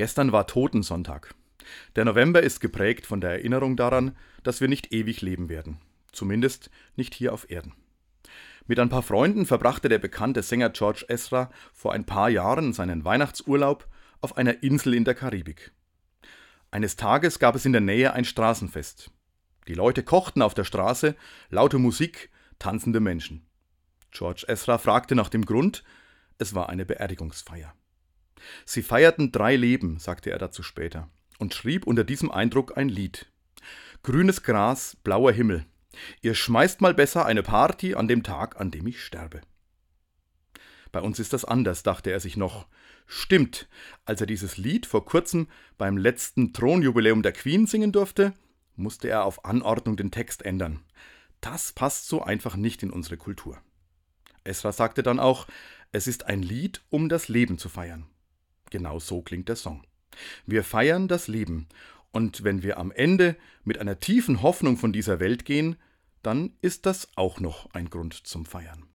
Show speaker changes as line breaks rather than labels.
Gestern war Totensonntag. Der November ist geprägt von der Erinnerung daran, dass wir nicht ewig leben werden. Zumindest nicht hier auf Erden. Mit ein paar Freunden verbrachte der bekannte Sänger George Ezra vor ein paar Jahren seinen Weihnachtsurlaub auf einer Insel in der Karibik. Eines Tages gab es in der Nähe ein Straßenfest. Die Leute kochten auf der Straße, laute Musik, tanzende Menschen. George Ezra fragte nach dem Grund, es war eine Beerdigungsfeier. Sie feierten drei Leben, sagte er dazu später, und schrieb unter diesem Eindruck ein Lied. Grünes Gras, blauer Himmel. Ihr schmeißt mal besser eine Party an dem Tag, an dem ich sterbe. Bei uns ist das anders, dachte er sich noch. Stimmt, als er dieses Lied vor kurzem beim letzten Thronjubiläum der Queen singen durfte, musste er auf Anordnung den Text ändern. Das passt so einfach nicht in unsere Kultur. Esra sagte dann auch, es ist ein Lied, um das Leben zu feiern. Genau so klingt der Song. Wir feiern das Leben, und wenn wir am Ende mit einer tiefen Hoffnung von dieser Welt gehen, dann ist das auch noch ein Grund zum Feiern.